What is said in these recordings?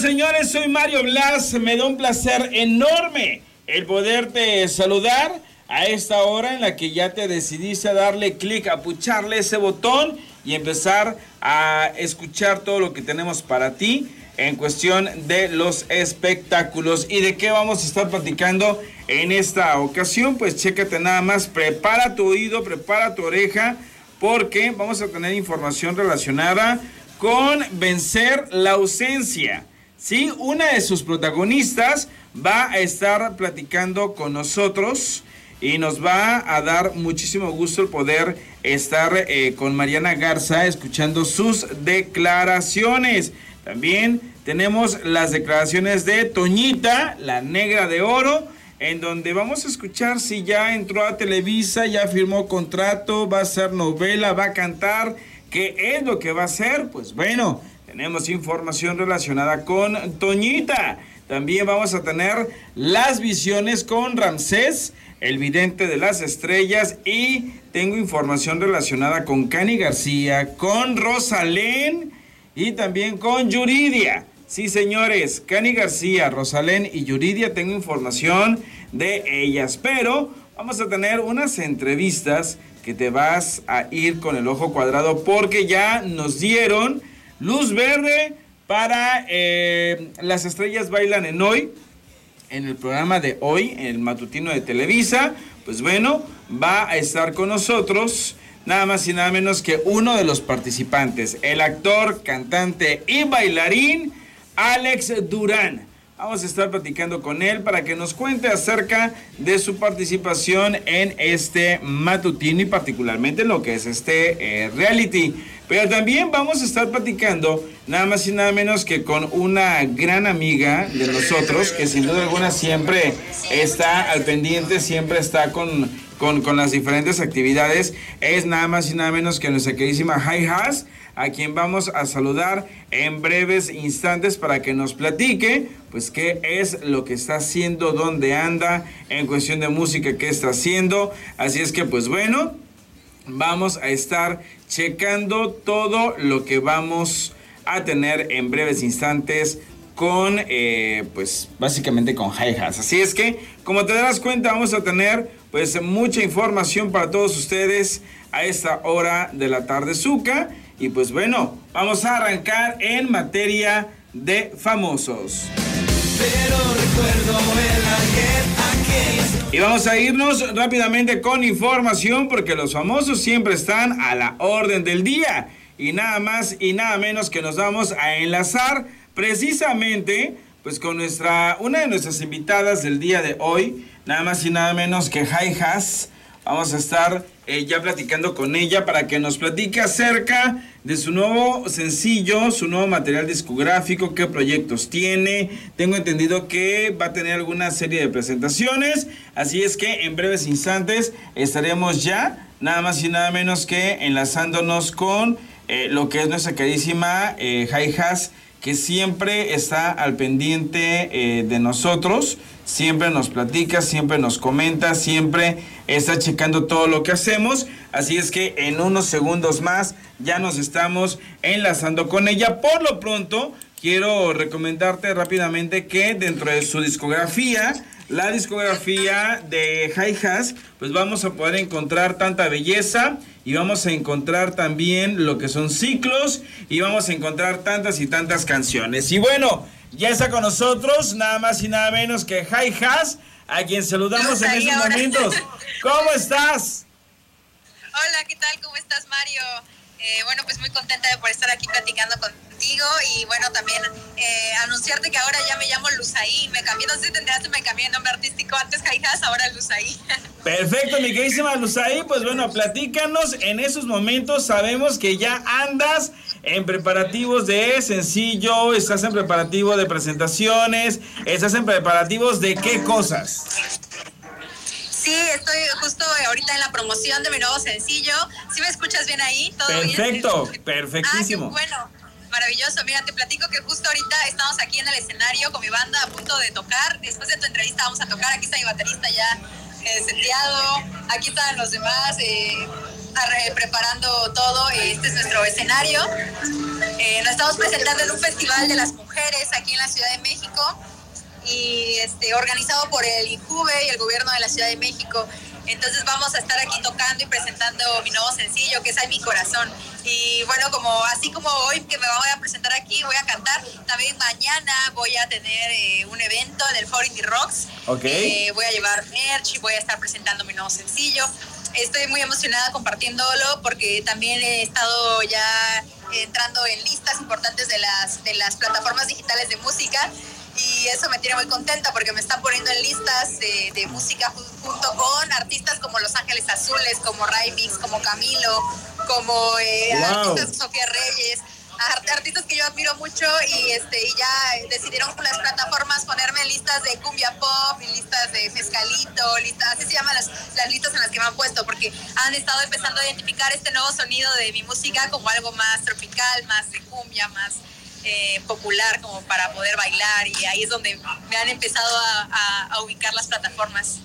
Señores, soy Mario Blas. Me da un placer enorme el poderte saludar a esta hora en la que ya te decidiste a darle clic, a pucharle ese botón y empezar a escuchar todo lo que tenemos para ti en cuestión de los espectáculos. ¿Y de qué vamos a estar platicando en esta ocasión? Pues chécate nada más, prepara tu oído, prepara tu oreja, porque vamos a tener información relacionada con vencer la ausencia. Sí, una de sus protagonistas va a estar platicando con nosotros y nos va a dar muchísimo gusto el poder estar eh, con Mariana Garza escuchando sus declaraciones. También tenemos las declaraciones de Toñita, la negra de oro, en donde vamos a escuchar si ya entró a Televisa, ya firmó contrato, va a ser novela, va a cantar. ¿Qué es lo que va a hacer? Pues bueno, tenemos información relacionada con Toñita. También vamos a tener las visiones con Ramsés, el vidente de las estrellas. Y tengo información relacionada con Cani García, con Rosalén y también con Yuridia. Sí, señores, Cani García, Rosalén y Yuridia, tengo información de ellas. Pero vamos a tener unas entrevistas que te vas a ir con el ojo cuadrado porque ya nos dieron luz verde para eh, Las Estrellas Bailan en Hoy, en el programa de hoy, en el matutino de Televisa, pues bueno, va a estar con nosotros nada más y nada menos que uno de los participantes, el actor, cantante y bailarín Alex Durán. Vamos a estar platicando con él para que nos cuente acerca de su participación en este matutino y particularmente en lo que es este eh, reality. Pero también vamos a estar platicando nada más y nada menos que con una gran amiga de nosotros que sin duda alguna siempre está al pendiente, siempre está con, con, las diferentes actividades. Es nada más y nada menos que nuestra queridísima Hi Has a quien vamos a saludar en breves instantes para que nos platique, pues qué es lo que está haciendo, dónde anda, en cuestión de música, qué está haciendo. Así es que, pues bueno, vamos a estar checando todo lo que vamos a tener en breves instantes con, eh, pues básicamente con hi Así es que, como te darás cuenta, vamos a tener pues mucha información para todos ustedes a esta hora de la tarde, Zuka. Y pues bueno, vamos a arrancar en materia de famosos. Pero recuerdo el Y vamos a irnos rápidamente con información porque los famosos siempre están a la orden del día. Y nada más y nada menos que nos vamos a enlazar precisamente pues con nuestra una de nuestras invitadas del día de hoy, nada más y nada menos que Jai Has. Vamos a estar eh, ya platicando con ella para que nos platique acerca de su nuevo sencillo, su nuevo material discográfico, qué proyectos tiene. Tengo entendido que va a tener alguna serie de presentaciones, así es que en breves instantes estaremos ya, nada más y nada menos que enlazándonos con eh, lo que es nuestra queridísima eh, que siempre está al pendiente eh, de nosotros, siempre nos platica, siempre nos comenta, siempre está checando todo lo que hacemos. Así es que en unos segundos más ya nos estamos enlazando con ella. Por lo pronto, quiero recomendarte rápidamente que dentro de su discografía, la discografía de Hi pues vamos a poder encontrar tanta belleza y vamos a encontrar también lo que son ciclos y vamos a encontrar tantas y tantas canciones. Y bueno, ya está con nosotros nada más y nada menos que Hi a quien saludamos en estos momentos. ¿Cómo estás? Hola, ¿qué tal? ¿Cómo estás, Mario? Eh, bueno, pues muy contenta de por estar aquí platicando contigo y bueno, también eh, anunciarte que ahora ya me llamo Luzaí. Me cambié, no sé si te enteraste, me cambié de nombre artístico antes Jaijas, ahora Luzaí. Perfecto, mi queridísima Luzaí. Pues bueno, platícanos. En esos momentos sabemos que ya andas en preparativos de sencillo, estás en preparativo de presentaciones, estás en preparativos de qué cosas. Sí, estoy justo ahorita en la promoción de mi nuevo sencillo. ¿Sí me escuchas bien ahí? ¿Todo Perfecto, bien? perfectísimo. Ah, bueno, maravilloso. Mira, te platico que justo ahorita estamos aquí en el escenario con mi banda a punto de tocar. Después de tu entrevista vamos a tocar. Aquí está mi baterista ya eh, seteado. Aquí están los demás. Eh, preparando todo. Este es nuestro escenario. Eh, nos estamos presentando en un festival de las mujeres aquí en la Ciudad de México y este, organizado por el INJUVE y el gobierno de la Ciudad de México. Entonces vamos a estar aquí tocando y presentando mi nuevo sencillo, que es Ay mi corazón. Y bueno, como así como hoy que me voy a presentar aquí, voy a cantar, también mañana voy a tener eh, un evento en el Forum Rocks. Okay. Eh, voy a llevar merch y voy a estar presentando mi nuevo sencillo. Estoy muy emocionada compartiéndolo porque también he estado ya entrando en listas importantes de las, de las plataformas digitales de música y eso me tiene muy contenta porque me están poniendo en listas de, de música junto con artistas como Los Ángeles Azules, como Raimix, como Camilo, como eh, artistas Sofía Reyes, artistas que yo admiro mucho y este y ya decidieron con las plataformas ponerme en listas de cumbia pop, en listas de mezcalito, listas, así se llaman las, las listas en las que me han puesto porque han estado empezando a identificar este nuevo sonido de mi música como algo más tropical, más de cumbia, más eh, popular como para poder bailar y ahí es donde me han empezado a, ubicar las plataformas.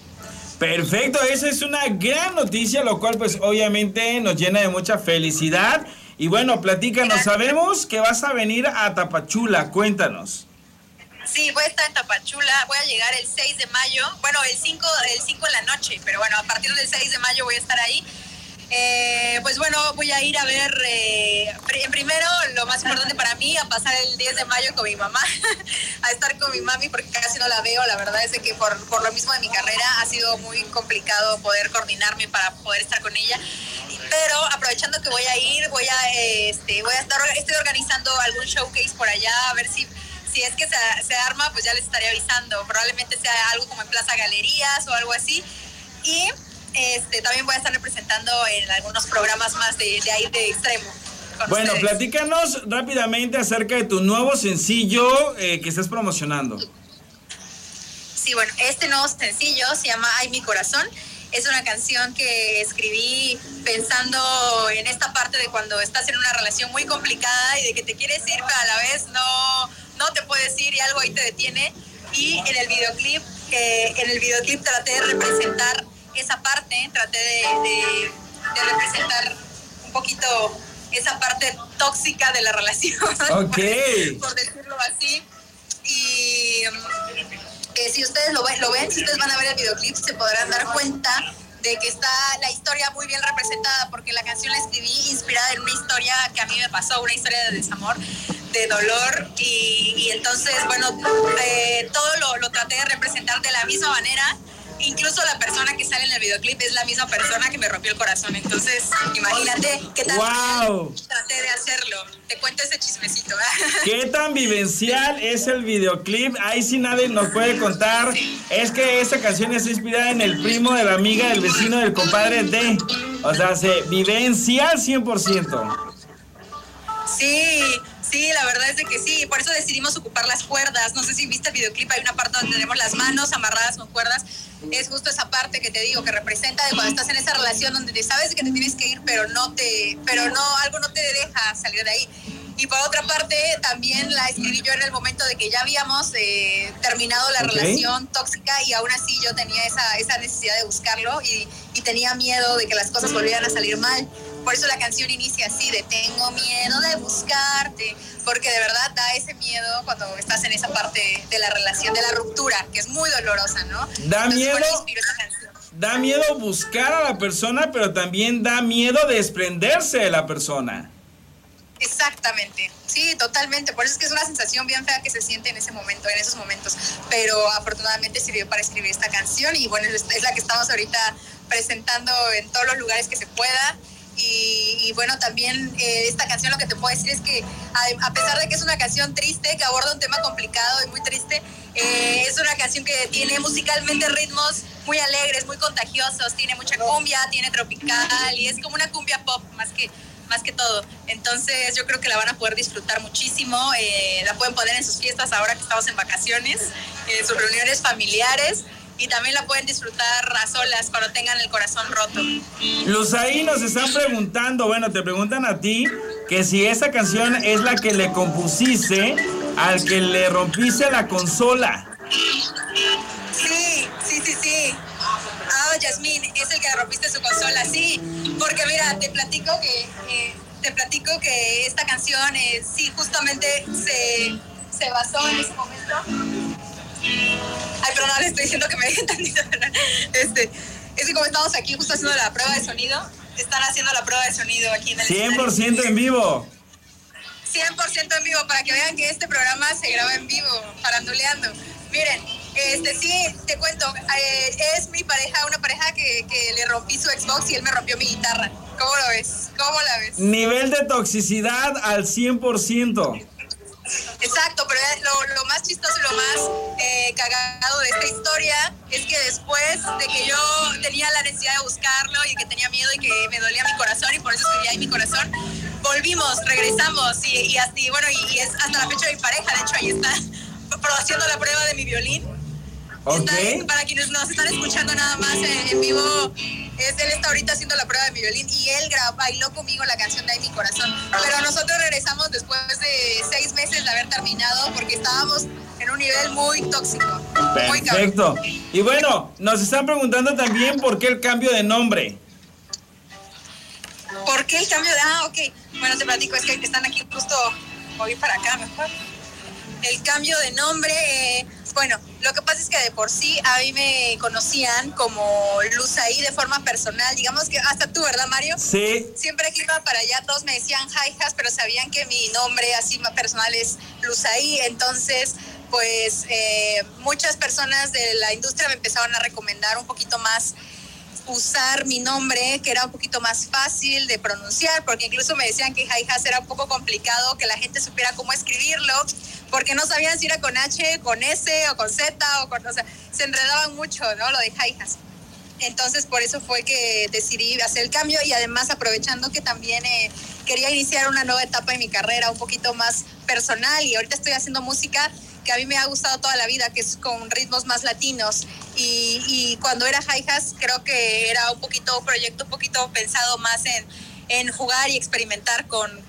Perfecto, esa es una gran noticia, lo cual pues obviamente nos llena de mucha felicidad. Y bueno, platícanos, sabemos que vas a venir a Tapachula, cuéntanos. Sí, voy a estar en Tapachula, voy a llegar el 6 de mayo, bueno, el 5, el 5 de la noche, pero bueno, a partir del 6 de mayo voy a estar ahí eh, pues bueno, voy a ir a ver, eh, primero lo más importante para mí, a pasar el 10 de mayo con mi mamá, a estar con mi mami porque casi no la veo, la verdad es que por, por lo mismo de mi carrera ha sido muy complicado poder coordinarme para poder estar con ella, pero aprovechando que voy a ir, voy a, este, voy a estar, estoy organizando algún showcase por allá, a ver si si es que se, se, arma, pues ya les estaré avisando. Probablemente sea algo como en Plaza Galerías o algo así. Y este, también voy a estar representando en algunos programas más de, ahí de extremo. Bueno, platícanos rápidamente acerca de tu nuevo sencillo eh, que estás promocionando. Sí, bueno, este nuevo sencillo se llama Ay mi corazón. Es una canción que escribí pensando en esta parte de cuando estás en una relación muy complicada y de que te quieres ir, pero a la vez no, no te puedes ir y algo ahí te detiene. Y en el videoclip, eh, en el videoclip traté de representar esa parte, traté de, representar un poquito esa parte tóxica de la relación, por, decirlo así. Y eh, si ustedes lo, lo ven, si ustedes van a ver el videoclip, se podrán dar cuenta de que está la historia muy bien representada, porque la canción la escribí inspirada en una historia que a mí me pasó, una historia de desamor, de dolor, y, entonces, bueno, eh, todo lo, lo traté de representar de la misma manera incluso la persona que sale en el videoclip es la misma persona que me rompió el corazón. Entonces, imagínate qué tan wow. traté de hacerlo. Te cuento ese chismecito. ¿Qué tan vivencial es el videoclip? Ahí sí nadie nos puede contar. Es que esta canción es inspirada en el primo de la amiga del vecino del compadre de. O sea, se vivencial 100%. Sí, Sí, la verdad es de que sí, por eso decidimos ocupar las cuerdas. No sé si viste el videoclip, hay una parte donde tenemos las manos amarradas con cuerdas. Es justo esa parte que te digo, que representa de cuando estás en esa relación donde te sabes que te tienes que ir, pero no te, pero no, algo no te deja salir de ahí. Y por otra parte, también la escribí yo en el momento de que ya habíamos eh, terminado la relación tóxica y aún así yo tenía esa, esa necesidad de buscarlo y, y tenía miedo de que las cosas volvieran a salir mal. Por eso la canción inicia así, de tengo miedo de buscarte, porque de verdad da ese miedo cuando estás en esa parte de la relación, de la ruptura, que es muy dolorosa, ¿no? Da miedo. Da miedo buscar a la persona, pero también da miedo desprenderse de la persona. Exactamente, sí, totalmente. Por eso es que es una sensación bien fea que se siente en ese momento, en esos momentos. Pero afortunadamente sirvió para escribir esta canción y bueno, es la que estamos ahorita presentando en todos los lugares que se pueda. Y, bueno, también eh, esta canción lo que te puedo decir es que a, pesar de que es una canción triste, que aborda un tema complicado y muy triste, eh, es una canción que tiene musicalmente ritmos muy alegres, muy contagiosos, tiene mucha cumbia, tiene tropical y es como una cumbia pop más que, más que todo. Entonces yo creo que la van a poder disfrutar muchísimo, eh, la pueden poner en sus fiestas ahora que estamos en vacaciones, en sus reuniones familiares y también la pueden disfrutar a solas cuando tengan el corazón roto. Los ahí nos están preguntando, bueno, te preguntan a ti que si esa canción es la que le compusiste al que le rompiste la consola. Sí, sí, sí, sí. Ah, Yasmín, es el que le rompiste su consola, sí, porque mira, te platico que, eh, te platico que esta canción, eh, sí, justamente se, se basó en ese momento. Ay, perdón, le estoy diciendo que me dejen tantito. Este, es que como estamos aquí justo haciendo la prueba de sonido, están haciendo la prueba de sonido aquí en el 100% en vivo. 100% en vivo, para que vean que este programa se graba en vivo, faranduleando. Miren, este sí, te cuento, eh, es mi pareja, una pareja que, que, le rompí su Xbox y él me rompió mi guitarra. ¿Cómo lo ves? ¿Cómo la ves? Nivel de toxicidad al 100%. Exacto, pero lo, lo, más chistoso y lo más eh, cagado de esta historia es que después de que yo tenía la necesidad de buscarlo y que tenía miedo y que me dolía mi corazón y por eso escribía ahí mi corazón, volvimos, regresamos y, y, así, bueno, y, y, es hasta la fecha de mi pareja, de hecho ahí está haciendo la prueba de mi violín. Okay. Está, para quienes nos están escuchando nada más en, en vivo, es, él está ahorita haciendo la prueba de mi violín y él grabó, bailó conmigo la canción de Ay, mi corazón. Pero nosotros regresamos después de seis meses de haber terminado porque estábamos en un nivel muy tóxico. Perfecto. Muy y bueno, nos están preguntando también por qué el cambio de nombre. ¿Por qué el cambio de.? Ah, ok. Bueno, te platico, es que están aquí justo. Voy para acá mejor. El cambio de nombre. Eh, bueno, lo que pasa es que de por sí a mí me conocían como Luz ahí de forma personal. Digamos que hasta tú, ¿verdad, Mario? Sí. Siempre que iba para allá todos me decían Jaijas, pero sabían que mi nombre así más personal es Luz ahí. Entonces, pues eh, muchas personas de la industria me empezaron a recomendar un poquito más usar mi nombre, que era un poquito más fácil de pronunciar, porque incluso me decían que Jaijas era un poco complicado, que la gente supiera cómo escribirlo, porque no sabían si era con H, con S o con Z, o con, o sea, se enredaban mucho, ¿no? Lo de Jaijas. Entonces, por eso fue que decidí hacer el cambio y además aprovechando que también eh, quería iniciar una nueva etapa en mi carrera, un poquito más personal y ahorita estoy haciendo música que a mí me ha gustado toda la vida, que es con ritmos más latinos. Y, cuando era Jaijas, creo que era un poquito, un proyecto un poquito pensado más en, en jugar y experimentar con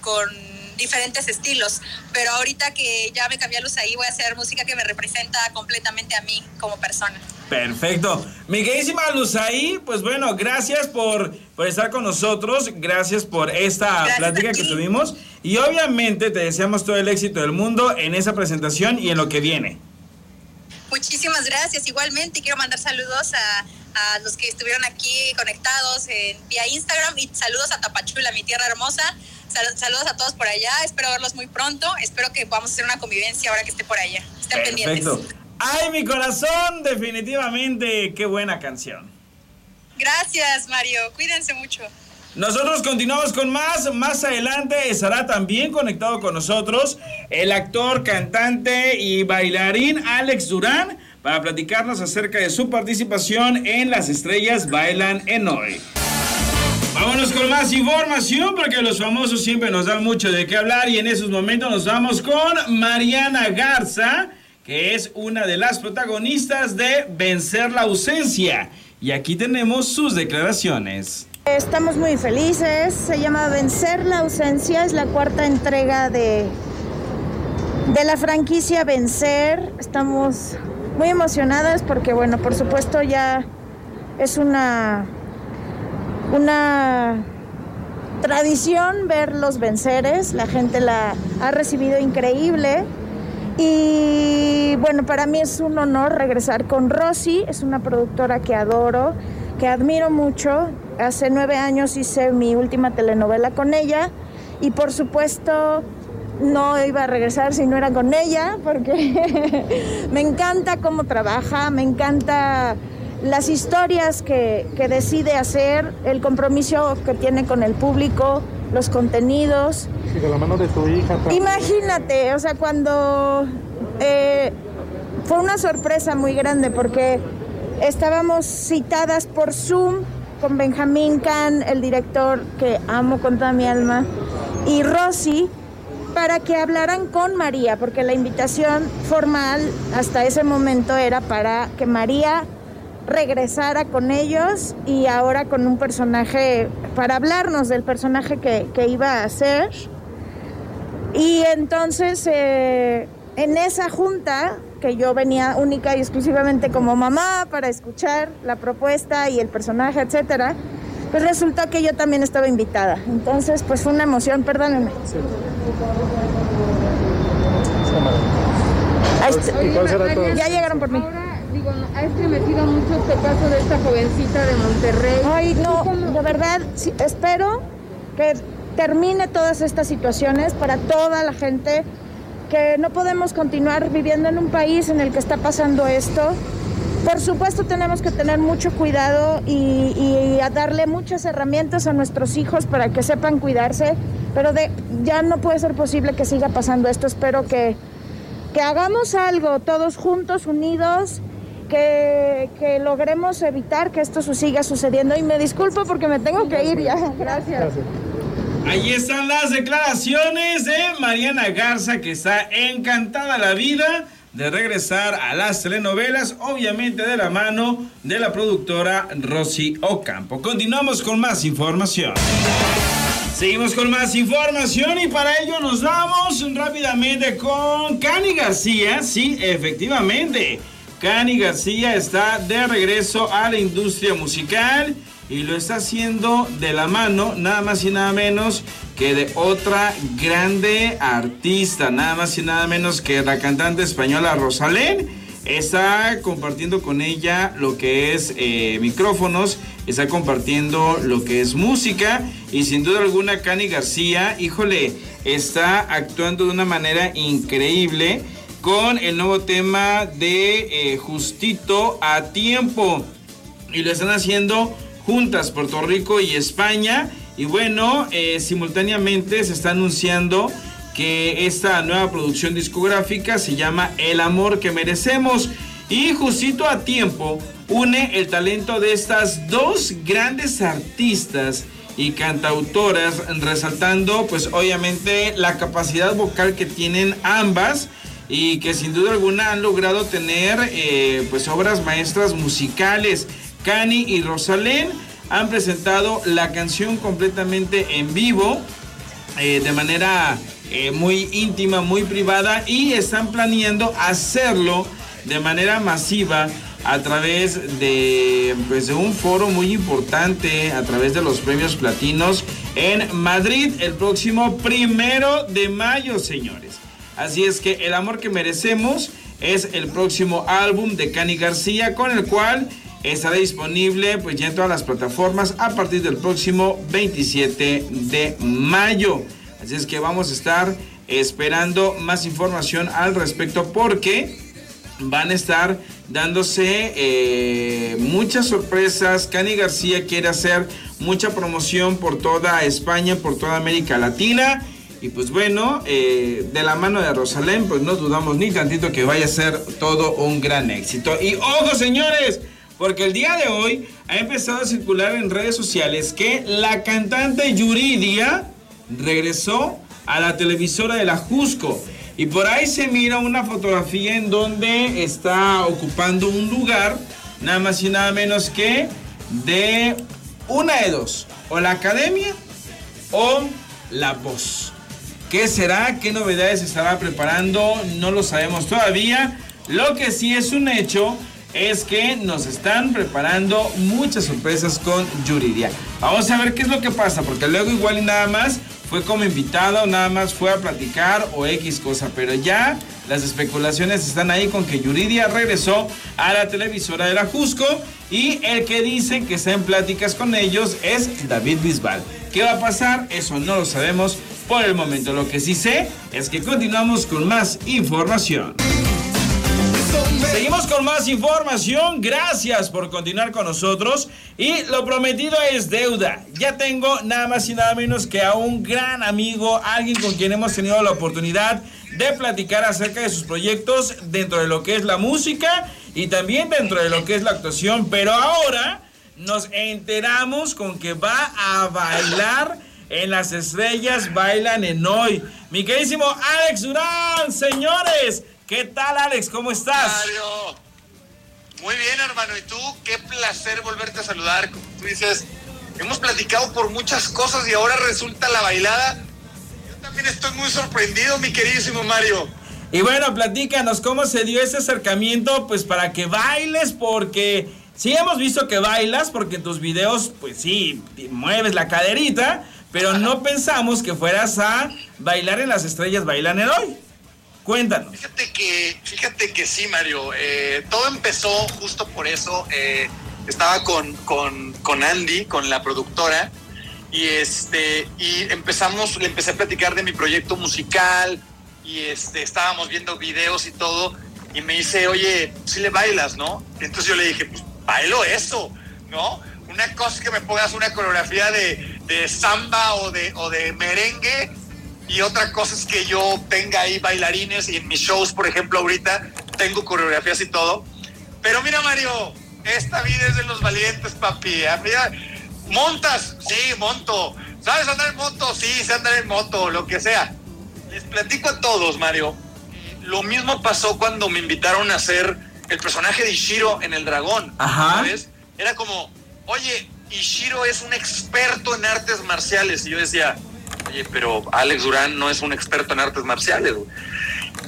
diferentes estilos. Pero ahorita que ya me cambié a luz ahí, voy a hacer música que me representa completamente a mí como persona. Perfecto. Mi queridísima Luzaí, pues bueno, gracias por, por estar con nosotros, gracias por esta Gracias plática que tuvimos y obviamente te deseamos todo el éxito del mundo en esa presentación y en lo que viene. Muchísimas gracias. Igualmente quiero mandar saludos a, a los que estuvieron aquí conectados en, vía Instagram y saludos a Tapachula, mi tierra hermosa. Sal- saludos a todos por allá. Espero verlos muy pronto. Espero que podamos hacer una convivencia ahora que esté por allá. Estén pendientes. Perfecto. Ay, mi corazón, definitivamente, qué buena canción. Gracias, Mario. Cuídense mucho. Nosotros continuamos con más. Más adelante estará también conectado con nosotros el actor, cantante y bailarín Alex Durán para platicarnos acerca de su participación en Las Estrellas Bailan en Hoy. Vámonos con más información porque los famosos siempre nos dan mucho de qué hablar y en esos momentos nos vamos con Mariana Garza, que es una de las protagonistas de Vencer la ausencia. Y aquí tenemos sus declaraciones. Estamos muy felices, se llama Vencer la ausencia, es la cuarta entrega de, de la franquicia Vencer. Estamos muy emocionadas porque, bueno, por supuesto ya es una, una tradición ver los venceres, la gente la ha recibido increíble. Y bueno, para mí es un honor regresar con Rosy, es una productora que adoro, que admiro mucho. Hace nueve años hice mi última telenovela con ella y por supuesto no iba a regresar si no era con ella, porque me encanta cómo trabaja, me encanta las historias que, que decide hacer, el compromiso que tiene con el público, los contenidos. Y de la mano de tu hija. también. Imagínate, o sea, cuando eh, fue una sorpresa muy grande porque estábamos citadas por Zoom con Benjamín Can, el director que amo con toda mi alma, y Rosy, para que hablaran con María, porque la invitación formal hasta ese momento era para que María regresara con ellos y ahora con un personaje, para hablarnos del personaje que, que iba a hacer. Y entonces, eh, en esa junta, que yo venía única y exclusivamente como mamá para escuchar la propuesta y el personaje, etcétera, pues resultó que yo también estaba invitada. Entonces, pues fue una emoción, perdónenme. ya llegaron por mí. Ha estremecido mucho este caso de esta jovencita de Monterrey. Ay, no, de verdad, espero que termine todas estas situaciones para toda la gente, que no podemos continuar viviendo en un país en el que está pasando esto. Por supuesto tenemos que tener mucho cuidado y, a darle muchas herramientas a nuestros hijos para que sepan cuidarse, pero de, ya no puede ser posible que siga pasando esto. Espero que, que hagamos algo todos juntos, unidos, que, que, logremos evitar que esto siga sucediendo. Y me disculpo porque me tengo que ir ya. Gracias. Ahí están las declaraciones de Mariana Garza, que está encantada la vida de regresar a las telenovelas, obviamente de la mano de la productora Rosy Ocampo. Continuamos con más información. Seguimos con más información y para ello nos vamos rápidamente con Cani García. Sí, efectivamente, Cani García está de regreso a la industria musical y lo está haciendo de la mano nada más y nada menos que de otra grande artista, nada más y nada menos que la cantante española Rosalén. Está compartiendo con ella lo que es eh, micrófonos, está compartiendo lo que es música y sin duda alguna Cani García, híjole, está actuando de una manera increíble con el nuevo tema de eh, Justito a tiempo y lo están haciendo juntas, Puerto Rico y España. Y bueno, eh, simultáneamente se está anunciando que esta nueva producción discográfica se llama El amor que merecemos. Y justito a tiempo une el talento de estas dos grandes artistas y cantautoras, resaltando pues obviamente la capacidad vocal que tienen ambas y que sin duda alguna han logrado tener eh, pues obras maestras musicales. Cani y Rosalén han presentado la canción completamente en vivo, eh, de manera eh, muy íntima, muy privada, y están planeando hacerlo de manera masiva a través de, pues, de un foro muy importante, a través de los premios platinos en Madrid el próximo primero de mayo, señores. Así es que El amor que merecemos es el próximo álbum de Cani García con el cual estará disponible pues ya en todas las plataformas a partir del próximo 27 de mayo. Así es que vamos a estar esperando más información al respecto porque van a estar dándose eh, muchas sorpresas. Cani García quiere hacer mucha promoción por toda España, por toda América Latina. Y pues bueno, eh, de la mano de Rosalén, pues no dudamos ni tantito que vaya a ser todo un gran éxito. Y ojo señores, porque el día de hoy ha empezado a circular en redes sociales que la cantante Yuridia regresó a la televisora de la Jusco. Y por ahí se mira una fotografía en donde está ocupando un lugar, nada más y nada menos que de una de dos, o la academia o la voz. ¿Qué será? ¿Qué novedades estará preparando? No lo sabemos todavía. Lo que sí es un hecho es que nos están preparando muchas sorpresas con Yuridia. Vamos a ver qué es lo que pasa, porque luego igual y nada más fue como invitada o nada más fue a platicar o X cosa, pero ya las especulaciones están ahí con que Yuridia regresó a la televisora de la Jusco y el que dicen que está en pláticas con ellos es David Bisbal. ¿Qué va a pasar? Eso no lo sabemos por el momento. Lo que sí sé es que continuamos con más información. Seguimos con más información. Gracias por continuar con nosotros. Y lo prometido es deuda. Ya tengo nada más y nada menos que a un gran amigo, alguien con quien hemos tenido la oportunidad de platicar acerca de sus proyectos dentro de lo que es la música y también dentro de lo que es la actuación. Pero ahora nos enteramos con que va a bailar en las estrellas bailan en hoy. Mi queridísimo Alex Durán, señores. ¿Qué tal, Alex? ¿Cómo estás? Mario. Muy bien, hermano. ¿Y tú? Qué placer volverte a saludar. Como tú dices, hemos platicado por muchas cosas y ahora resulta la bailada. Yo también estoy muy sorprendido, mi queridísimo Mario. Y bueno, platícanos cómo se dio ese acercamiento, pues para que bailes, porque sí hemos visto que bailas, porque en tus videos, pues sí, mueves la caderita, pero no pensamos que fueras a bailar en las estrellas bailan en hoy. Cuéntanos. Fíjate que, fíjate que sí, Mario. Eh, todo empezó justo por eso. Eh, estaba con, con, con Andy, con la productora, y este, y empezamos, le empecé a platicar de mi proyecto musical, y este, estábamos viendo videos y todo, y me dice, oye, si le bailas, ¿no? entonces yo le dije, pues bailo eso, ¿no? Una cosa que me pongas una coreografía de, de samba o de, o de merengue, y otra cosa es que yo tenga ahí bailarines, y en mis shows, por ejemplo, ahorita tengo coreografías y todo. Pero mira, Mario, esta vida es de los valientes, papi. Mira, montas, sí, monto. ¿Sabes andar en moto? Sí, sé andar en moto, lo que sea les platico a todos, Mario. Lo mismo pasó cuando me invitaron a hacer el personaje de Ishiro en El Dragón. Ajá. ¿Sabes? Era como, oye, Ishiro es un experto en artes marciales. Y yo decía, oye, pero Alex Durán no es un experto en artes marciales.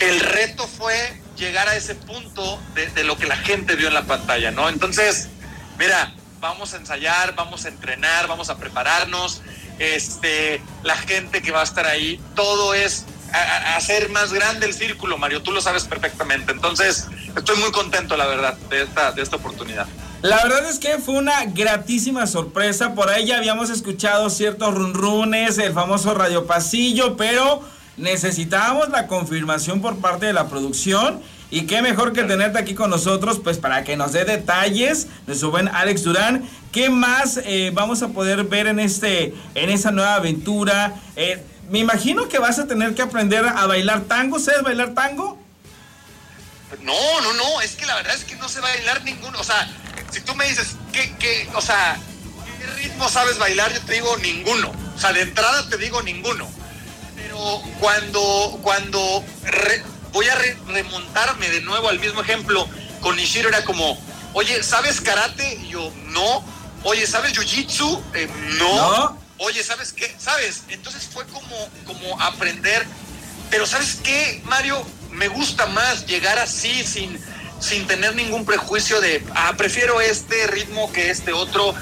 El reto fue llegar a ese punto de, de, lo que la gente vio en la pantalla, ¿no? Entonces, mira, vamos a ensayar, vamos a entrenar, vamos a prepararnos. Este, la gente que va a estar ahí, todo es hacer más grande el círculo, Mario, tú lo sabes perfectamente. Entonces, estoy muy contento, la verdad, de esta, de esta oportunidad. La verdad es que fue una gratísima sorpresa. Por ahí ya habíamos escuchado ciertos runrunes, el famoso radio pasillo, pero necesitábamos la confirmación por parte de la producción. Y qué mejor que tenerte aquí con nosotros, pues para que nos dé detalles, nuestro buen Alex Durán. ¿Qué más eh, vamos a poder ver en este, en esa nueva aventura? Eh, me imagino que vas a tener que aprender a bailar tango. ¿Sabes bailar tango? No, no, no. Es que la verdad es que no sé bailar ninguno. O sea, si tú me dices, ¿qué, qué, o sea, qué ritmo sabes bailar? Yo te digo ninguno. O sea, de entrada te digo ninguno. Pero cuando, cuando voy a remontarme de nuevo al mismo ejemplo, con Nishiro era como, oye, ¿sabes karate? Y yo, no. Oye, ¿sabes jiu-jitsu? Eh, no. no oye, ¿sabes qué? ¿Sabes? Entonces fue como, como aprender. Pero ¿sabes qué, Mario? Me gusta más llegar así sin, sin tener ningún prejuicio de, ah, prefiero este ritmo que este otro.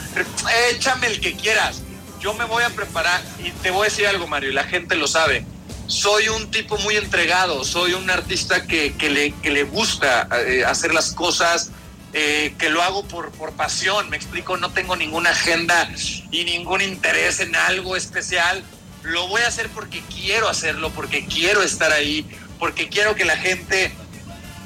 Échame el que quieras. Yo me voy a preparar y te voy a decir algo, Mario, y la gente lo sabe. Soy un tipo muy entregado, soy un artista que, que, le, que le gusta eh, hacer las cosas eh, que lo hago por, por pasión, me explico, no tengo ninguna agenda y ningún interés en algo especial. Lo voy a hacer porque quiero hacerlo, porque quiero estar ahí, porque quiero que la gente...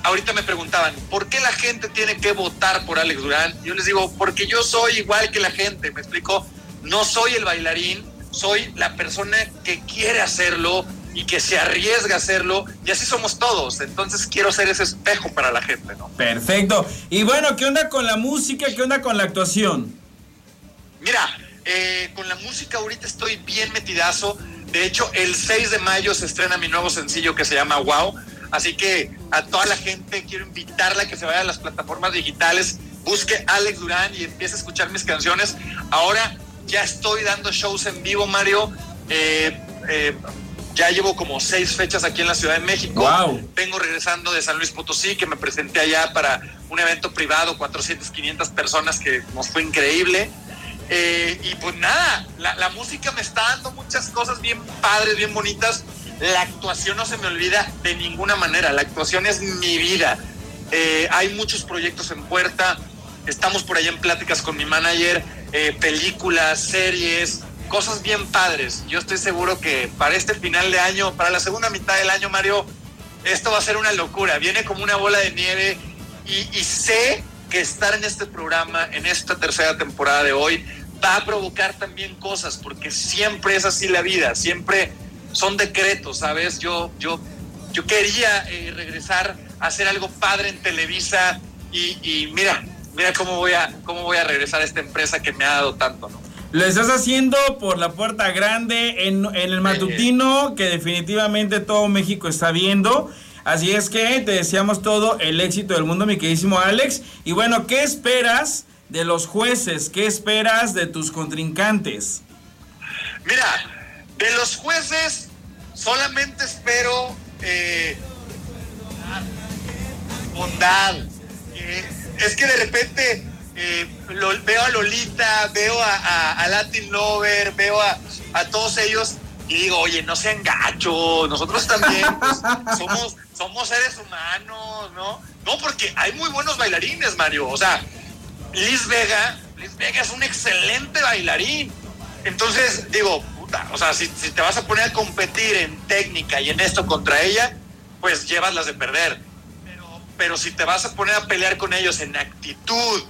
Ahorita me preguntaban, ¿por qué la gente tiene que votar por Alex Durán? Yo les digo, porque yo soy igual que la gente, me explico, no soy el bailarín, soy la persona que quiere hacerlo, y que se arriesga a hacerlo, y así somos todos. Entonces quiero ser ese espejo para la gente, ¿no? Perfecto. Y bueno, ¿qué onda con la música? ¿Qué onda con la actuación? Mira, eh, con la música ahorita estoy bien metidazo. De hecho, el 6 de mayo se estrena mi nuevo sencillo que se llama Wow. Así que a toda la gente quiero invitarla a que se vaya a las plataformas digitales, busque Alex Durán y empiece a escuchar mis canciones. Ahora ya estoy dando shows en vivo, Mario. Eh, eh, ya llevo como seis fechas aquí en la Ciudad de México. Vengo regresando de San Luis Potosí, que me presenté allá para un evento privado, 400, 500 personas, que nos fue increíble. Eh, y pues nada, la, música me está dando muchas cosas bien padres, bien bonitas. La actuación no se me olvida de ninguna manera. La actuación es mi vida. Eh, hay muchos proyectos en puerta. Estamos por ahí en pláticas con mi manager, eh, películas, series, cosas bien padres. Yo estoy seguro que para este final de año, para la segunda mitad del año, Mario, esto va a ser una locura. Viene como una bola de nieve y, sé que estar en este programa, en esta tercera temporada de hoy, va a provocar también cosas, porque siempre es así la vida, siempre son decretos, ¿sabes? Yo, yo, yo quería eh, regresar a hacer algo padre en Televisa y, y, mira, mira cómo voy, a, cómo voy a regresar a esta empresa que me ha dado tanto, ¿no? Lo estás haciendo por la puerta grande en, el matutino que definitivamente todo México está viendo. Así es que te deseamos todo el éxito del mundo, mi queridísimo Alex. Y bueno, ¿qué esperas de los jueces? ¿Qué esperas de tus contrincantes? Mira, de los jueces solamente espero eh, bondad. Eh, es que de repente eh, lo- veo a Lolita, veo a, a- a Latin Lover, veo a, a todos ellos y digo, oye, no sean gachos, nosotros también pues, somos, somos seres humanos, ¿no? No, porque hay muy buenos bailarines, Mario. O sea, Liz Vega, Liz Vega es un excelente bailarín. Entonces, digo, puta, o sea, si, si te vas a poner a competir en técnica y en esto contra ella, pues llevas las de perder. Pero, pero si te vas a poner a pelear con ellos en actitud,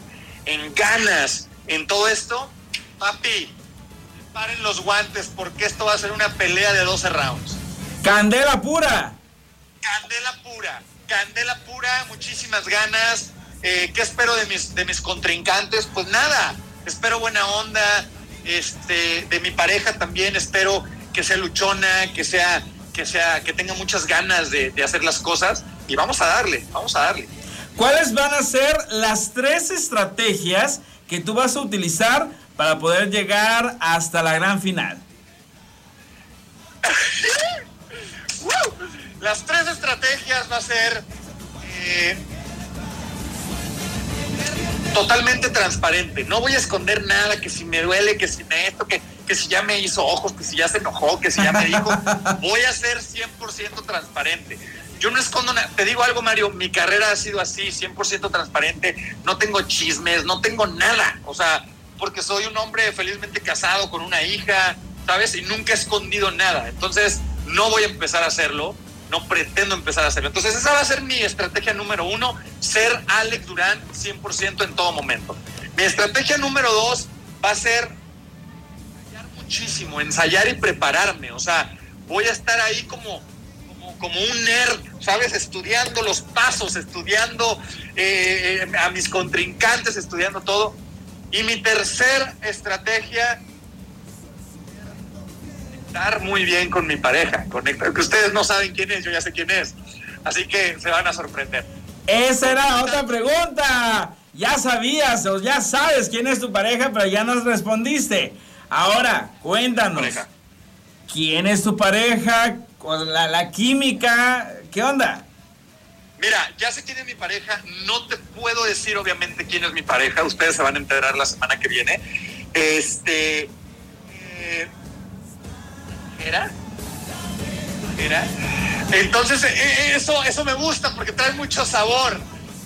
en ganas, en todo esto, papi, paren los guantes porque esto va a ser una pelea de 12 rounds. Candela pura. Candela pura, candela pura, muchísimas ganas. Eh, ¿Qué espero de mis, de mis contrincantes? Pues nada, espero buena onda. Este, de mi pareja también espero que sea luchona, que sea, que sea, que tenga muchas ganas de, de hacer las cosas. Y vamos a darle, vamos a darle. ¿Cuáles van a ser las tres estrategias que tú vas a utilizar para poder llegar hasta la gran final? Las tres estrategias va a ser eh, totalmente transparente. No voy a esconder nada, que si me duele, que si me esto, que, que si ya me hizo ojos, que si ya se enojó, que si ya me dijo. voy a ser 100% transparente. Yo no escondo nada. Te digo algo, Mario, mi carrera ha sido así, 100% transparente. No tengo chismes, no tengo nada. O sea, porque soy un hombre felizmente casado con una hija, ¿sabes? Y nunca he escondido nada. Entonces, no voy a empezar a hacerlo. No pretendo empezar a hacerlo. Entonces, esa va a ser mi estrategia número uno, ser Alex Durán 100% en todo momento. Mi estrategia número dos va a ser ensayar muchísimo, ensayar y prepararme. O sea, voy a estar ahí como, como, un nerd, ¿sabes? Estudiando los pasos, estudiando eh, a mis contrincantes, estudiando todo. Y mi tercer estrategia conectar muy bien con mi pareja, conectar, que ustedes no saben quién es, yo ya sé quién es, así que se van a sorprender. Esa era otra pregunta. Ya sabías o ya sabes quién es tu pareja, pero ya nos respondiste. Ahora, cuéntanos. Pareja. ¿Quién es tu pareja? Con la, la química. ¿Qué onda? Mira, ya sé quién es mi pareja, no te puedo decir obviamente quién es mi pareja, ustedes se van a enterar la semana que viene. Este... eh, ¿Era? ¿Era? Entonces, eh, eh, eso, eso me gusta porque trae mucho sabor,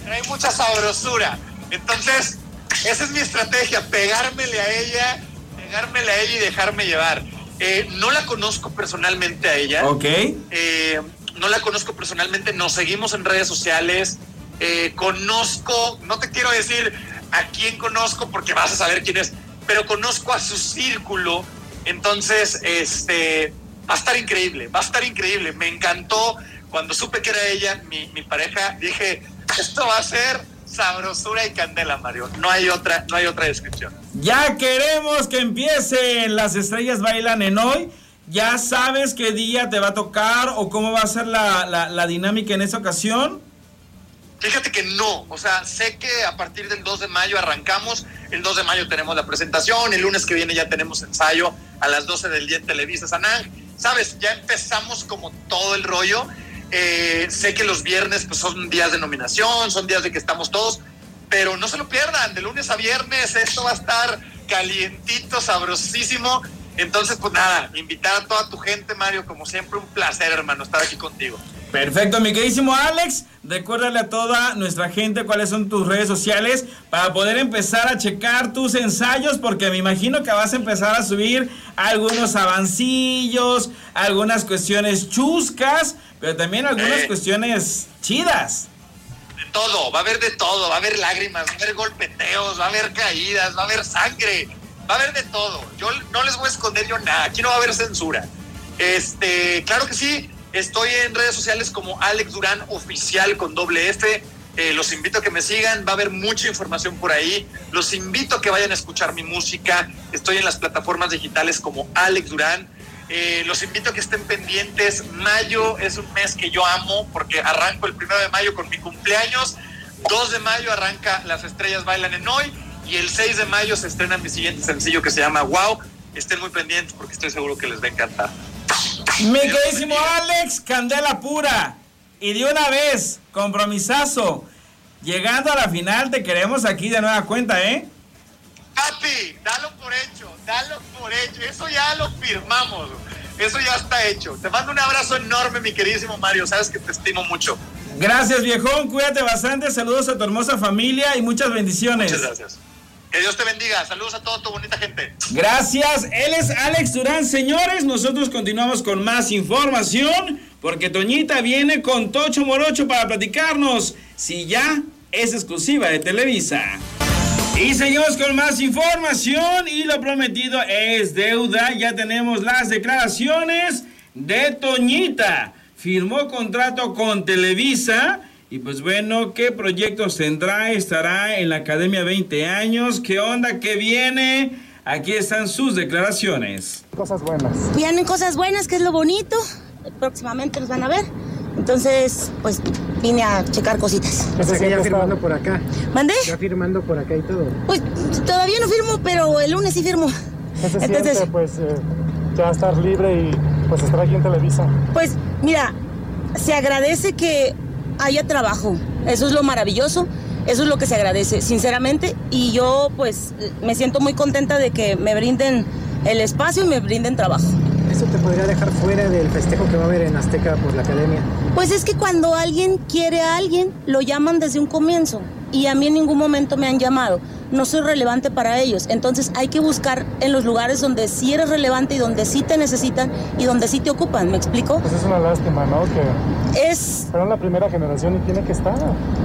trae mucha sabrosura. Entonces, esa es mi estrategia, pegármele a ella, pegármele a ella y dejarme llevar. Eh, no la conozco personalmente a ella. Ok. Eh, no la conozco personalmente, nos seguimos en redes sociales. Eh, conozco, no te quiero decir a quién conozco porque vas a saber quién es, pero conozco a su círculo. Entonces, este, va a estar increíble, va a estar increíble. Me encantó cuando supe que era ella, mi, mi pareja. Dije, esto va a ser sabrosura y candela, Mario. No hay otra, no hay otra descripción. Ya queremos que empiecen. Las estrellas bailan en hoy. ¿Ya sabes qué día te va a tocar o cómo va a ser la, la- la dinámica en esa ocasión? Fíjate que no, o sea, sé que a partir del 2 de mayo arrancamos, el 2 de mayo tenemos la presentación, el lunes que viene ya tenemos ensayo a las 12 del día en Televisa San Ángel. Sabes, ya empezamos como todo el rollo. Eh, sé que los viernes pues, son días de nominación, son días de que estamos todos, pero no se lo pierdan, de lunes a viernes esto va a estar calientito, sabrosísimo. Entonces, pues nada, invitar a toda tu gente, Mario, como siempre, un placer, hermano, estar aquí contigo. Perfecto, mi queridísimo Alex. Recuérdale a toda nuestra gente cuáles son tus redes sociales para poder empezar a checar tus ensayos, porque me imagino que vas a empezar a subir algunos avancillos, algunas cuestiones chuscas, pero también algunas Eh. cuestiones chidas. De todo, va a haber de todo, va a haber lágrimas, va a haber golpeteos, va a haber caídas, va a haber sangre, va a haber de todo. Yo no les voy a esconder yo nada, aquí no va a haber censura. Este, claro que sí, estoy en redes sociales como Alex Durán Oficial con doble F. Eh, los invito a que me sigan, va a haber mucha información por ahí. Los invito a que vayan a escuchar mi música. Estoy en las plataformas digitales como Alex Durán. Eh, los invito a que estén pendientes. Mayo es un mes que yo amo porque arranco el primero de mayo con mi cumpleaños. 2 de mayo arranca Las Estrellas Bailan en Hoy. Y el 6 de mayo se estrena mi siguiente sencillo que se llama Wow. Estén muy pendientes porque estoy seguro que les va a encantar. Mi queridísimo Alex, candela pura. Y de una vez, compromisazo. llegando a la final, te queremos aquí de nueva cuenta, ¿eh? Papi, dalo por hecho, dalo por hecho. Eso ya lo firmamos. Eso ya está hecho. Te mando un abrazo enorme, mi queridísimo Mario. Sabes que te estimo mucho. Gracias, viejón. Cuídate bastante. Saludos a tu hermosa familia y muchas bendiciones. Muchas gracias. Que Dios te bendiga. Saludos a toda tu bonita gente. Gracias. Él es Alex Durán, señores. Nosotros continuamos con más información porque Toñita viene con Tocho Morocho para platicarnos si ya es exclusiva de Televisa. Y seguimos con más información y lo prometido es deuda. Ya tenemos las declaraciones de Toñita. Firmó contrato con Televisa. Y pues bueno, ¿qué proyectos tendrá? Estará en la Academia 20 años. ¿Qué onda? ¿Qué viene? Aquí están sus declaraciones. Cosas buenas. Vienen cosas buenas, que es lo bonito. Próximamente nos van a ver. Entonces, pues vine a checar cositas. ¿Qué se ya firmando por acá. ¿Mandé? Ya firmando por acá y todo. Pues todavía no firmo, pero el lunes sí firmo. ¿Qué se siente, pues, eh, ya estar libre y pues estar aquí en Televisa? Pues, mira, se agradece que haya trabajo. Eso es lo maravilloso. Eso es lo que se agradece, sinceramente. Y yo, pues, me siento muy contenta de que me brinden el espacio y me brinden trabajo. ¿Eso te podría dejar fuera del festejo que va a haber en Azteca por la academia? Pues es que cuando alguien quiere a alguien, lo llaman desde un comienzo. Y a mí en ningún momento me han llamado. No soy relevante para ellos. Entonces hay que buscar en los lugares donde sí eres relevante y donde sí te necesitan y donde sí te ocupan. ¿Me explico? Pues es una lástima, ¿no? Que es. Fueron la primera generación y tiene que estar.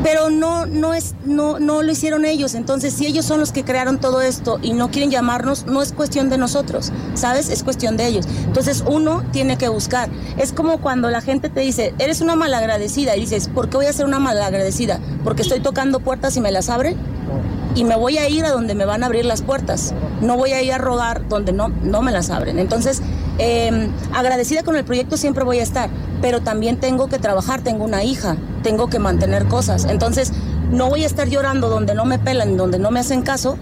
Pero no, no es, no, no lo hicieron ellos. Entonces, si ellos son los que crearon todo esto y no quieren llamarnos, no es cuestión de nosotros, ¿sabes? Es cuestión de ellos. Entonces, uno tiene que buscar. Es como cuando la gente te dice, eres una malagradecida, y dices, ¿por qué voy a ser una malagradecida? Porque estoy tocando puertas y me las abren. Y me voy a ir a donde me van a abrir las puertas. No voy a ir a rogar donde no, no me las abren. Entonces, eh, agradecida con el proyecto siempre voy a estar, pero también tengo que trabajar, tengo una hija, tengo que mantener cosas. Entonces, no voy a estar llorando donde no me pelan, donde no me hacen caso.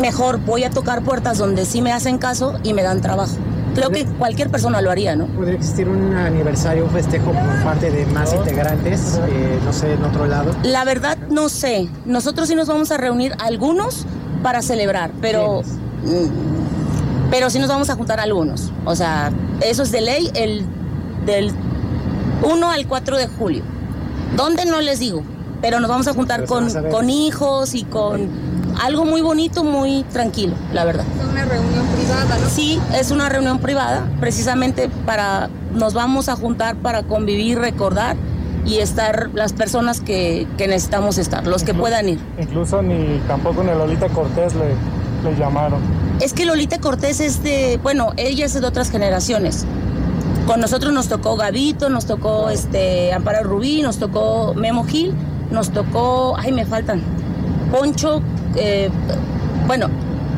Mejor voy a tocar puertas donde sí me hacen caso y me dan trabajo. Creo que cualquier persona lo haría, ¿no? ¿Podría existir un aniversario, un festejo por parte de más integrantes, eh, no sé, en otro lado? La verdad, no sé. Nosotros sí nos vamos a reunir algunos para celebrar, pero... mm, Pero sí nos vamos a juntar algunos. O sea, eso es de ley el del 1 al 4 de julio. ¿Dónde? No les digo. Pero nos vamos a juntar con, con hijos y con algo muy bonito, muy tranquilo, la verdad. Es una reunión privada, ¿no? Sí, es una reunión privada, precisamente para, nos vamos a juntar para convivir, recordar y estar las personas que, que necesitamos estar, los que puedan ir. Incluso ni tampoco ni a Lolita Cortés le, le llamaron. Es que Lolita Cortés es de, bueno, ella es de otras generaciones. Con nosotros nos tocó Gavito, nos tocó este Amparo Rubí, nos tocó Memo Gil, nos tocó, ay, me faltan, Poncho, eh, bueno,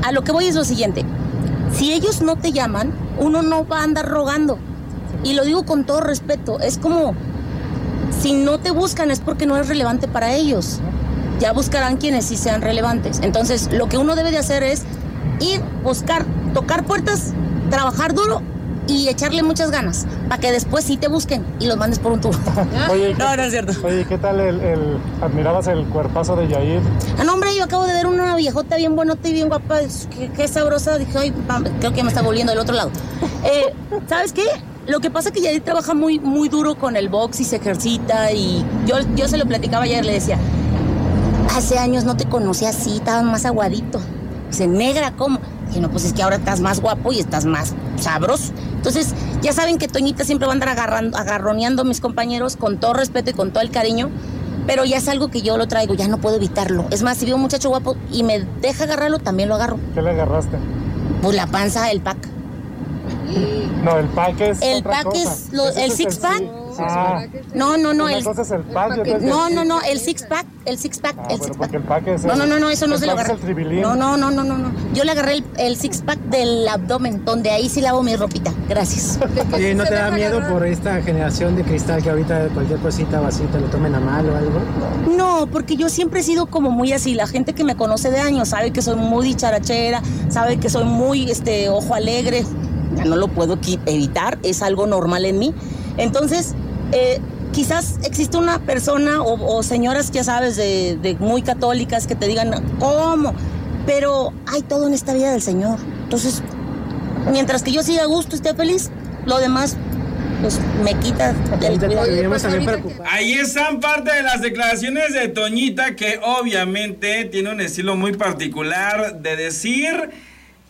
a lo que voy es lo siguiente, si ellos no te llaman, uno no va a andar rogando. Y lo digo con todo respeto, es como, si no te buscan es porque no eres relevante para ellos. Ya buscarán quienes sí sean relevantes. Entonces, lo que uno debe de hacer es ir, buscar, tocar puertas, trabajar duro y echarle muchas ganas para que después sí te busquen y los mandes por un tour. Oye, No, ¿qué- no es cierto. Oye, ¿qué tal el, el- admirabas el cuerpazo de Yair? Ah, no, hombre, yo acabo de ver una viejota bien buenota y bien guapa, qué, qué sabrosa. Dije, ay, creo que me está volviendo del otro lado. Eh, ¿Sabes qué? Lo que pasa es que Yadir trabaja muy, muy duro con el box y se ejercita y yo, yo se lo platicaba ayer, le decía, hace años no te conocí así, estabas más aguadito. Dice, negra, ¿cómo? Dije, no, pues es que ahora estás más guapo y estás más sabroso. Entonces, ya saben que Toñita siempre va a andar agarrando, agarroneando a mis compañeros con todo respeto y con todo el cariño, pero ya es algo que yo lo traigo, ya no puedo evitarlo. Es más, si veo un muchacho guapo y me deja agarrarlo, también lo agarro. ¿Qué le agarraste? Pues la panza, el pack. No, el pack es El otra pack cosa. es lo- el es six pack. sí. Ah, No, no, no, el, cosa es el pack y el- no, no, no, el six pack, el six pack, Ah, el six pack. el pack es No, el- no, no, no, eso no se lo agarré. No, no, no, no, no, no. Yo le agarré el, el six pack del abdomen, donde ahí sí lavo mi ropita. Gracias. Oye, ¿no te da miedo por esta generación de cristal que ahorita cualquier cosita o así te lo tomen a mal o algo? No, porque yo siempre he sido como muy así. La gente que me conoce de años sabe que soy muy dicharachera, sabe que soy muy este ojo alegre. Ya no lo puedo evitar, es algo normal en mí. Entonces, eh, quizás existe una persona o, señoras, ya sabes, de, de, muy católicas que te digan, ¿cómo? Pero hay todo en esta vida del Señor. Entonces, mientras que yo siga a gusto, esté feliz, lo demás pues me quita del Ahí están parte de las declaraciones de Toñita, que obviamente tiene un estilo muy particular de decir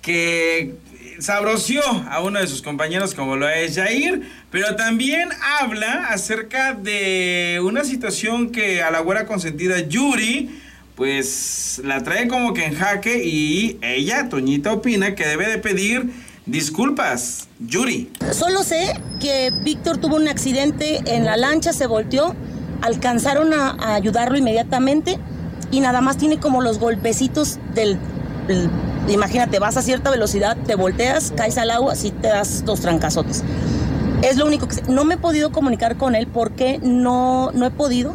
que sabroció a uno de sus compañeros como lo es Jair, pero también habla acerca de una situación que a la güera consentida Yuri, pues la trae como que en jaque y ella, Toñita, opina que debe de pedir disculpas. Yuri. Solo sé que Víctor tuvo un accidente en la lancha, se volteó, alcanzaron a, ayudarlo inmediatamente y nada más tiene como los golpecitos del imagínate, vas a cierta velocidad, te volteas, caes al agua, así te das dos trancazotes. Es lo único que No me he podido comunicar con él porque no, no he podido,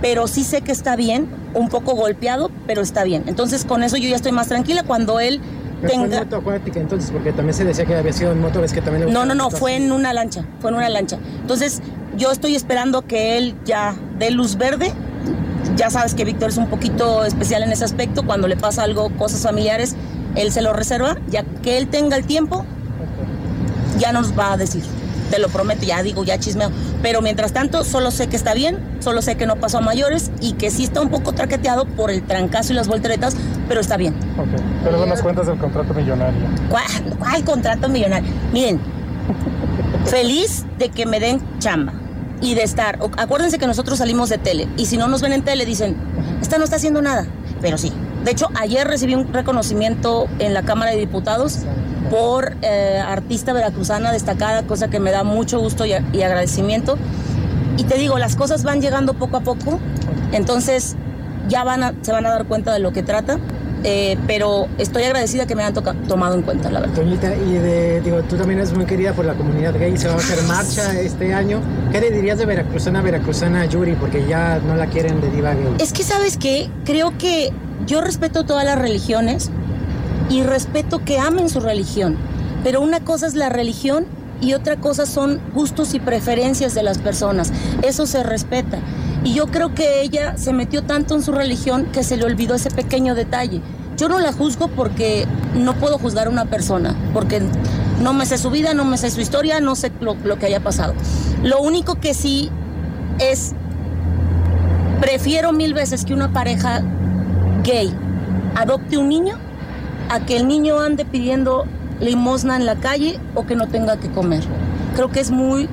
pero sí sé que está bien, un poco golpeado, pero está bien. Entonces con eso yo ya estoy más tranquila cuando él tenga... Fue moto acuática entonces, porque también se decía que había sido en moto, ves que también... No, no, no, fue en una lancha, fue en una lancha. Entonces yo estoy esperando que él ya dé luz verde ya sabes que Víctor es un poquito especial en ese aspecto. Cuando le pasa algo, cosas familiares, él se lo reserva. Ya que él tenga el tiempo, ya nos va a decir. Te lo prometo, ya digo, ya chismeo. Pero mientras tanto, solo sé que está bien, solo sé que no pasó a mayores y que sí está un poco traqueteado por el trancazo y las volteretas, pero está bien. Ok, pero no nos cuentas del contrato millonario. ¿Cuál, cuál contrato millonario? Miren, feliz de que me den chamba y de estar. Acuérdense que nosotros salimos de tele y si no nos ven en tele dicen, esta no está haciendo nada, pero sí. De hecho, ayer recibí un reconocimiento en la Cámara de Diputados por eh, artista veracruzana destacada, cosa que me da mucho gusto y, agradecimiento. Y te digo, las cosas van llegando poco a poco, entonces ya se van a dar cuenta de lo que trata. Eh, pero estoy agradecida que me hayan tomado en cuenta, la verdad. Toñita, y de, digo, tú también eres muy querida por la comunidad gay, se va a hacer marcha este año. ¿Qué le dirías de veracruzana veracruzana Yuri? Porque ya no la quieren de diva gay. Es que, ¿sabes qué? Creo que yo respeto todas las religiones y respeto que amen su religión, pero una cosa es la religión y otra cosa son gustos y preferencias de las personas. Eso se respeta. Y yo creo que ella se metió tanto en su religión que se le olvidó ese pequeño detalle. Yo no la juzgo porque no puedo juzgar a una persona, porque no me sé su vida, no me sé su historia, no sé lo, que haya pasado. Lo único que sí es, prefiero mil veces que una pareja gay adopte un niño a que el niño ande pidiendo limosna en la calle o que no tenga que comer. Creo que es muy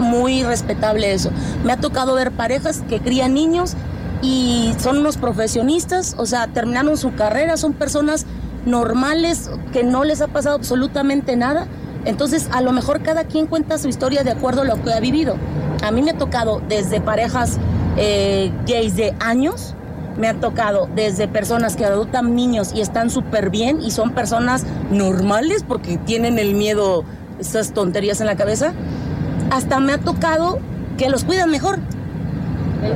muy respetable eso. Me ha tocado ver parejas que crían niños y son unos profesionistas, o sea, terminaron su carrera, son personas normales que no les ha pasado absolutamente nada. Entonces, a lo mejor cada quien cuenta su historia de acuerdo a lo que ha vivido. A mí me ha tocado desde parejas eh, gays de años, me ha tocado desde personas que adoptan niños y están súper bien y son personas normales porque tienen el miedo, esas tonterías en la cabeza, hasta me ha tocado que los cuidan mejor.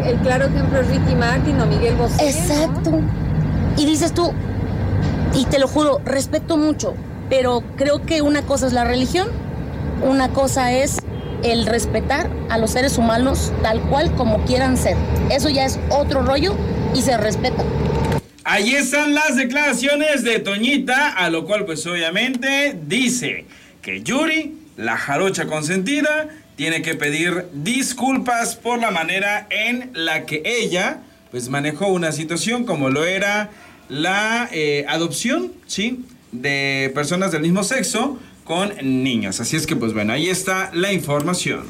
El, claro ejemplo es Ricky Martin o Miguel Bosé. Exacto. Y dices tú, y te lo juro, respeto mucho, pero creo que una cosa es la religión, una cosa es el respetar a los seres humanos tal cual como quieran ser. Eso ya es otro rollo y se respeta. Ahí están las declaraciones de Toñita, a lo cual pues obviamente dice que Yuri, la jarocha consentida, tiene que pedir disculpas por la manera en la que ella pues manejó una situación como lo era la eh, adopción, ¿sí? De personas del mismo sexo con niños. Así es que pues bueno, ahí está la información.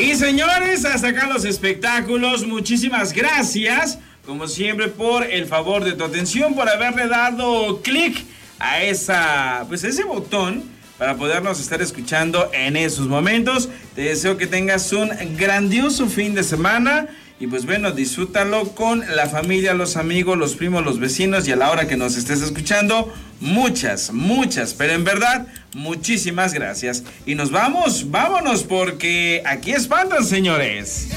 Y señores, hasta acá los espectáculos. Muchísimas gracias, como siempre, por el favor de tu atención, por haberle dado clic a esa, pues ese botón para podernos estar escuchando en esos momentos. Te deseo que tengas un grandioso fin de semana. Y pues bueno, disfrútalo con la familia, los amigos, los primos, los vecinos y a la hora que nos estés escuchando, muchas, muchas, pero en verdad, muchísimas gracias. Y nos vamos, vámonos porque aquí espantan, señores.